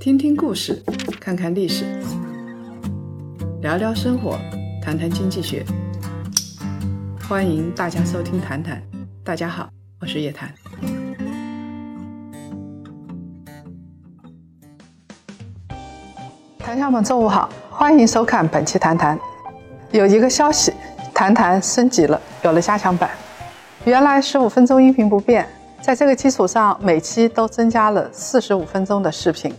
听听故事，看看历史，聊聊生活，谈谈经济学。欢迎大家收听《谈谈》，大家好，我是叶檀。谈友们，中午好，欢迎收看本期《谈谈》。有一个消息，《谈谈》升级了，有了加强版。原来十五分钟音频不变，在这个基础上，每期都增加了四十五分钟的视频。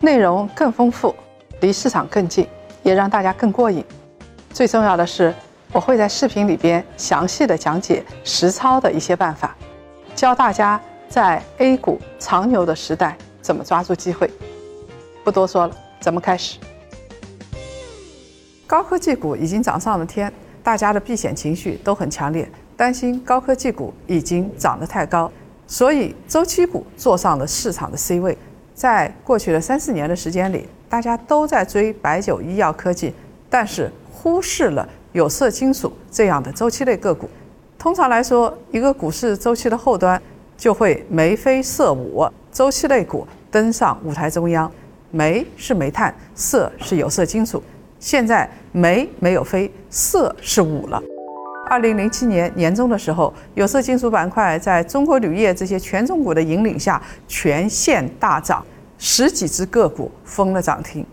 内容更丰富，离市场更近，也让大家更过瘾。最重要的是，我会在视频里边详细的讲解实操的一些办法，教大家在 A 股长牛的时代怎么抓住机会。不多说了，咱们开始。高科技股已经涨上了天，大家的避险情绪都很强烈，担心高科技股已经涨得太高，所以周期股坐上了市场的 C 位。在过去的三四年的时间里，大家都在追白酒、医药科技，但是忽视了有色金属这样的周期类个股。通常来说，一个股市周期的后端就会眉飞色舞，周期类股登上舞台中央。煤是煤炭，色是有色金属。现在煤没有飞，色是舞了。二零零七年年中的时候，有色金属板块在中国铝业这些权重股的引领下，全线大涨，十几只个股封了涨停。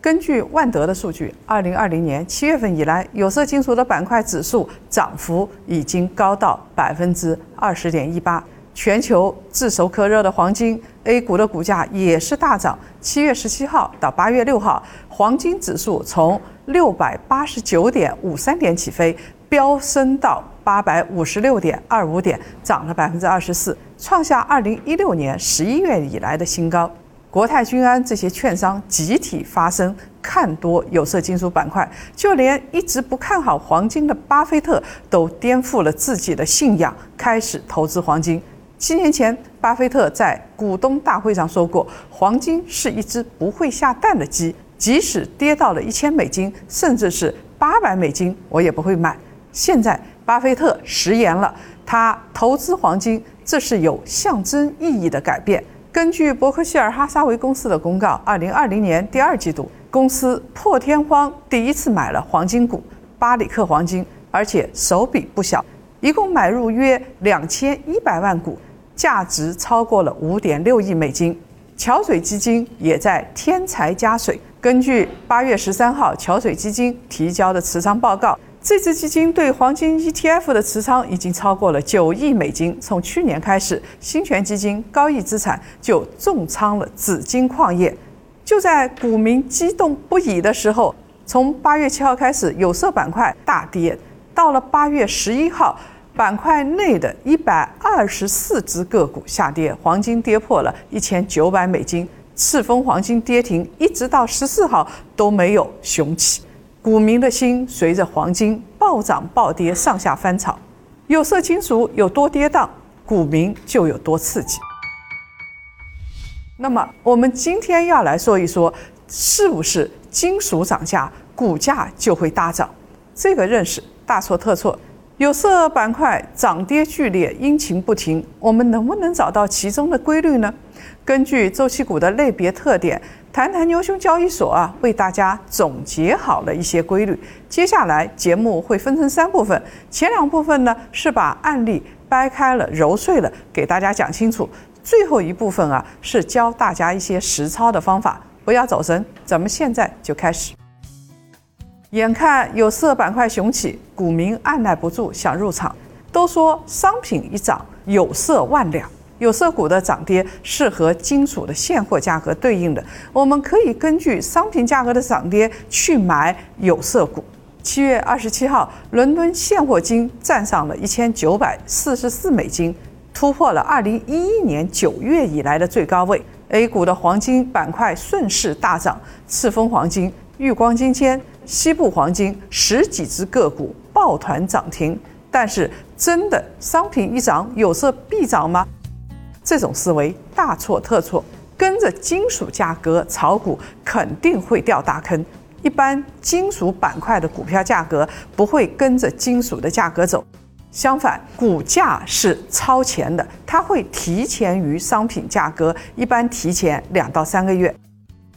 根据万德的数据，二零二零年七月份以来，有色金属的板块指数涨幅已经高到百分之二十点一八。全球炙手可热的黄金，A 股的股价也是大涨。七月十七号到八月六号，黄金指数从六百八十九点五三点起飞。飙升到八百五十六点二五点，涨了百分之二十四，创下二零一六年十一月以来的新高。国泰君安这些券商集体发声看多有色金属板块，就连一直不看好黄金的巴菲特都颠覆了自己的信仰，开始投资黄金。七年前，巴菲特在股东大会上说过：“黄金是一只不会下蛋的鸡，即使跌到了一千美金，甚至是八百美金，我也不会买。”现在，巴菲特食言了，他投资黄金，这是有象征意义的改变。根据伯克希尔哈撒韦公司的公告，二零二零年第二季度，公司破天荒第一次买了黄金股巴里克黄金，而且手笔不小，一共买入约两千一百万股，价值超过了五点六亿美金。桥水基金也在添柴加水，根据八月十三号桥水基金提交的持仓报告。这支基金对黄金 ETF 的持仓已经超过了九亿美金。从去年开始，新权基金、高毅资产就重仓了紫金矿业。就在股民激动不已的时候，从八月七号开始，有色板块大跌。到了八月十一号，板块内的一百二十四只个股下跌，黄金跌破了一千九百美金，赤峰黄金跌停，一直到十四号都没有雄起。股民的心随着黄金暴涨暴跌上下翻炒，有色金属有多跌宕，股民就有多刺激。那么，我们今天要来说一说，是不是金属涨价，股价就会大涨？这个认识大错特错。有色板块涨跌剧烈，阴晴不停，我们能不能找到其中的规律呢？根据周期股的类别特点。谈谈牛熊交易所啊，为大家总结好了一些规律。接下来节目会分成三部分，前两部分呢是把案例掰开了揉碎了给大家讲清楚，最后一部分啊是教大家一些实操的方法。不要走神，咱们现在就开始。眼看有色板块雄起，股民按耐不住想入场，都说商品一涨，有色万两。有色股的涨跌是和金属的现货价格对应的，我们可以根据商品价格的涨跌去买有色股。七月二十七号，伦敦现货金站上了一千九百四十四美金，突破了二零一一年九月以来的最高位。A 股的黄金板块顺势大涨，赤峰黄金、玉光金铅、西部黄金十几只个股抱团涨停。但是，真的商品一涨，有色必涨吗？这种思维大错特错，跟着金属价格炒股肯定会掉大坑。一般金属板块的股票价格不会跟着金属的价格走，相反，股价是超前的，它会提前于商品价格，一般提前两到三个月。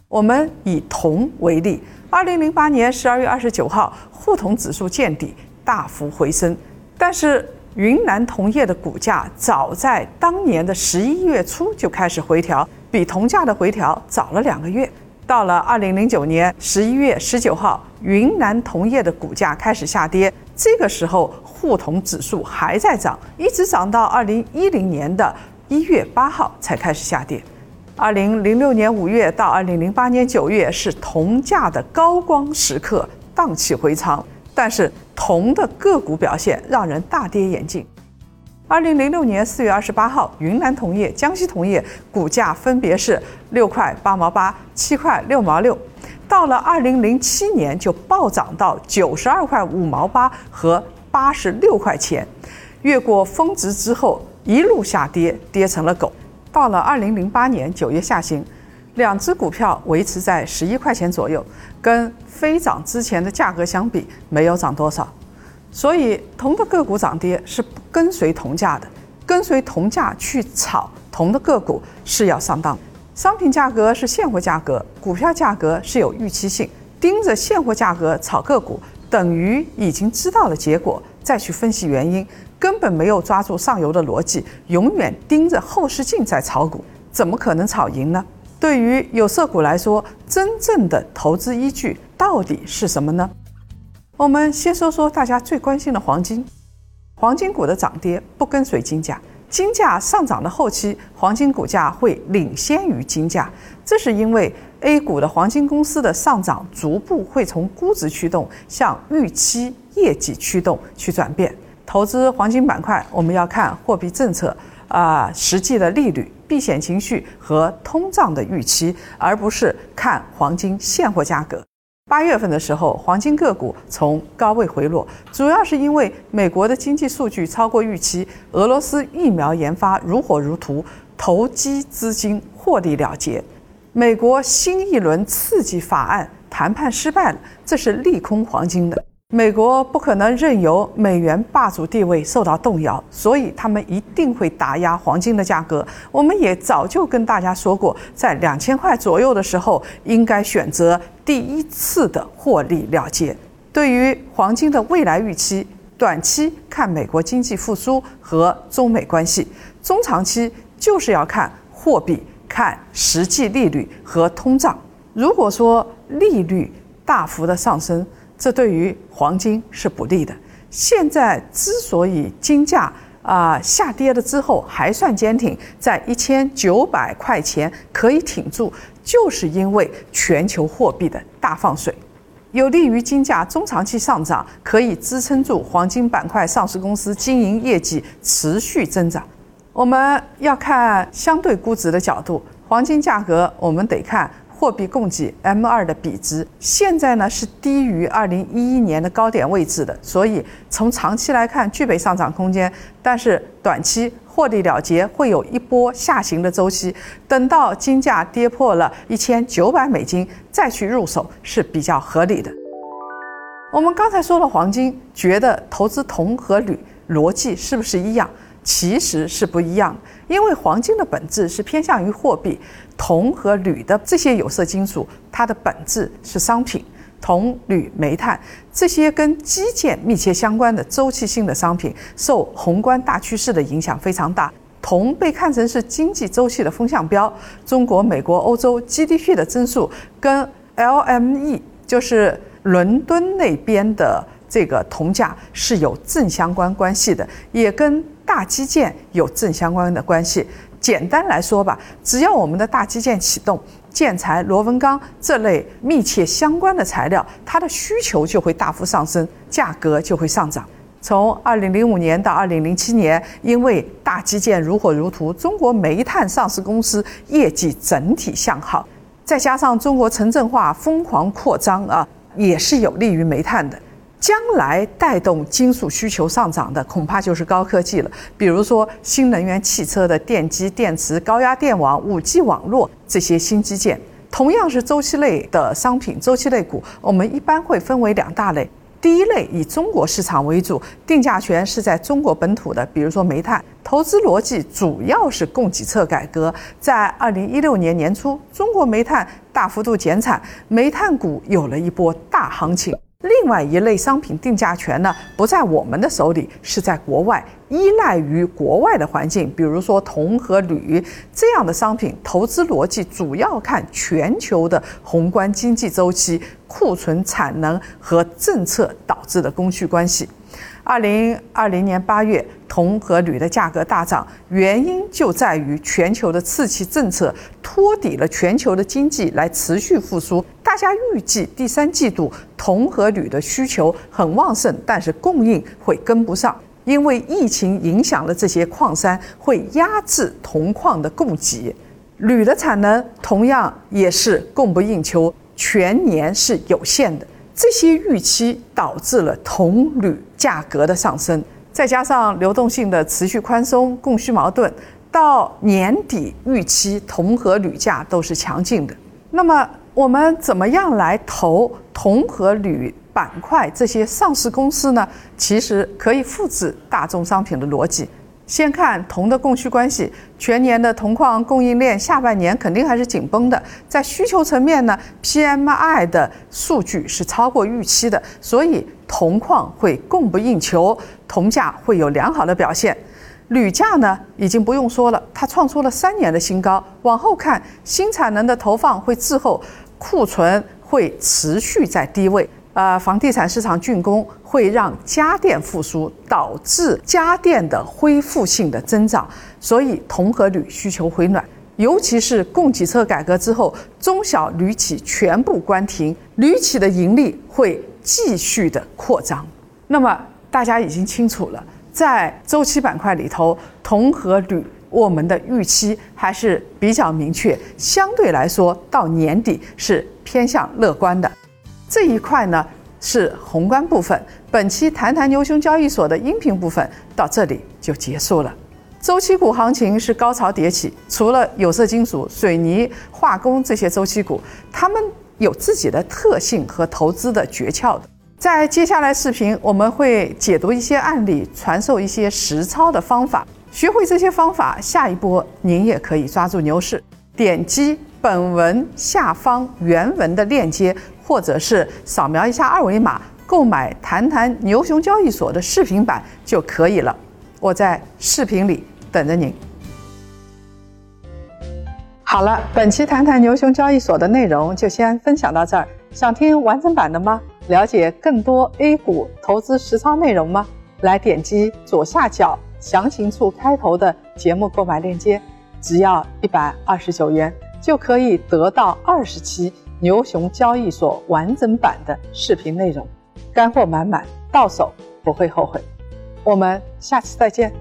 我们以铜为例，二零零八年十二月二十九号，沪铜指数见底，大幅回升，但是。云南铜业的股价早在当年的十一月初就开始回调，比铜价的回调早了两个月。到了二零零九年十一月十九号，云南铜业的股价开始下跌，这个时候沪铜指数还在涨，一直涨到二零一零年的一月八号才开始下跌。二零零六年五月到二零零八年九月是铜价的高光时刻，荡气回肠。但是铜的个股表现让人大跌眼镜。二零零六年四月二十八号，云南铜业、江西铜业股价分别是六块八毛八、七块六毛六，到了二零零七年就暴涨到九十二块五毛八和八十六块钱，越过峰值之后一路下跌，跌成了狗。到了二零零八年九月下旬。两只股票维持在十一块钱左右，跟飞涨之前的价格相比，没有涨多少。所以铜的个股涨跌是不跟随铜价的，跟随铜价去炒铜的个股是要上当。商品价格是现货价格，股票价格是有预期性。盯着现货价格炒个股，等于已经知道了结果，再去分析原因，根本没有抓住上游的逻辑，永远盯着后视镜在炒股，怎么可能炒赢呢？对于有色股来说，真正的投资依据到底是什么呢？我们先说说大家最关心的黄金。黄金股的涨跌不跟随金价，金价上涨的后期，黄金股价会领先于金价。这是因为 A 股的黄金公司的上涨逐步会从估值驱动向预期业绩驱动去转变。投资黄金板块，我们要看货币政策啊，实际的利率。避险情绪和通胀的预期，而不是看黄金现货价格。八月份的时候，黄金个股从高位回落，主要是因为美国的经济数据超过预期，俄罗斯疫苗研发如火如荼，投机资金获利了结，美国新一轮刺激法案谈判失败了，这是利空黄金的。美国不可能任由美元霸主地位受到动摇，所以他们一定会打压黄金的价格。我们也早就跟大家说过，在两千块左右的时候，应该选择第一次的获利了结。对于黄金的未来预期，短期看美国经济复苏和中美关系，中长期就是要看货币、看实际利率和通胀。如果说利率大幅的上升，这对于黄金是不利的。现在之所以金价啊下跌了之后还算坚挺，在一千九百块钱可以挺住，就是因为全球货币的大放水，有利于金价中长期上涨，可以支撑住黄金板块上市公司经营业绩持续增长。我们要看相对估值的角度，黄金价格我们得看。货币供给 M 二的比值现在呢是低于二零一一年的高点位置的，所以从长期来看具备上涨空间，但是短期获利了结会有一波下行的周期，等到金价跌破了一千九百美金再去入手是比较合理的。我们刚才说了黄金，觉得投资铜和铝逻辑是不是一样？其实是不一样，因为黄金的本质是偏向于货币，铜和铝的这些有色金属，它的本质是商品。铜、铝、煤炭这些跟基建密切相关的周期性的商品，受宏观大趋势的影响非常大。铜被看成是经济周期的风向标，中国、美国、欧洲 GDP 的增速跟 LME，就是伦敦那边的这个铜价是有正相关关系的，也跟。大基建有正相关的关系。简单来说吧，只要我们的大基建启动，建材、螺纹钢这类密切相关的材料，它的需求就会大幅上升，价格就会上涨。从二零零五年到二零零七年，因为大基建如火如荼，中国煤炭上市公司业绩整体向好，再加上中国城镇化疯狂扩张啊，也是有利于煤炭的。将来带动金属需求上涨的，恐怕就是高科技了。比如说新能源汽车的电机、电池、高压电网、五 G 网络这些新基建，同样是周期类的商品，周期类股，我们一般会分为两大类：第一类以中国市场为主，定价权是在中国本土的，比如说煤炭。投资逻辑主要是供给侧改革。在二零一六年年初，中国煤炭大幅度减产，煤炭股有了一波大行情。另外一类商品定价权呢，不在我们的手里，是在国外，依赖于国外的环境，比如说铜和铝这样的商品，投资逻辑主要看全球的宏观经济周期、库存产能和政策导致的供需关系。二零二零年八月，铜和铝的价格大涨，原因就在于全球的刺激政策托底了全球的经济来持续复苏。大家预计第三季度铜和铝的需求很旺盛，但是供应会跟不上，因为疫情影响了这些矿山，会压制铜矿的供给。铝的产能同样也是供不应求，全年是有限的。这些预期导致了铜铝价格的上升，再加上流动性的持续宽松，供需矛盾，到年底预期铜和铝价都是强劲的。那么我们怎么样来投铜和铝板块这些上市公司呢？其实可以复制大宗商品的逻辑。先看铜的供需关系，全年的铜矿供应链下半年肯定还是紧绷的。在需求层面呢，PMI 的数据是超过预期的，所以铜矿会供不应求，铜价会有良好的表现。铝价呢，已经不用说了，它创出了三年的新高。往后看，新产能的投放会滞后，库存会持续在低位。呃，房地产市场竣工会让家电复苏，导致家电的恢复性的增长，所以铜和铝需求回暖。尤其是供给侧改革之后，中小铝企全部关停，铝企的盈利会继续的扩张。那么大家已经清楚了，在周期板块里头，铜和铝我们的预期还是比较明确，相对来说到年底是偏向乐观的。这一块呢是宏观部分，本期谈谈牛熊交易所的音频部分到这里就结束了。周期股行情是高潮迭起，除了有色金属、水泥、化工这些周期股，它们有自己的特性和投资的诀窍的。在接下来视频，我们会解读一些案例，传授一些实操的方法。学会这些方法，下一波您也可以抓住牛市。点击本文下方原文的链接。或者是扫描一下二维码购买谈谈牛熊交易所的视频版就可以了。我在视频里等着您。好了，本期谈谈牛熊交易所的内容就先分享到这儿。想听完整版的吗？了解更多 A 股投资实操内容吗？来点击左下角详情处开头的节目购买链接，只要一百二十九元就可以得到二十期。牛熊交易所完整版的视频内容，干货满满，到手不会后悔。我们下期再见。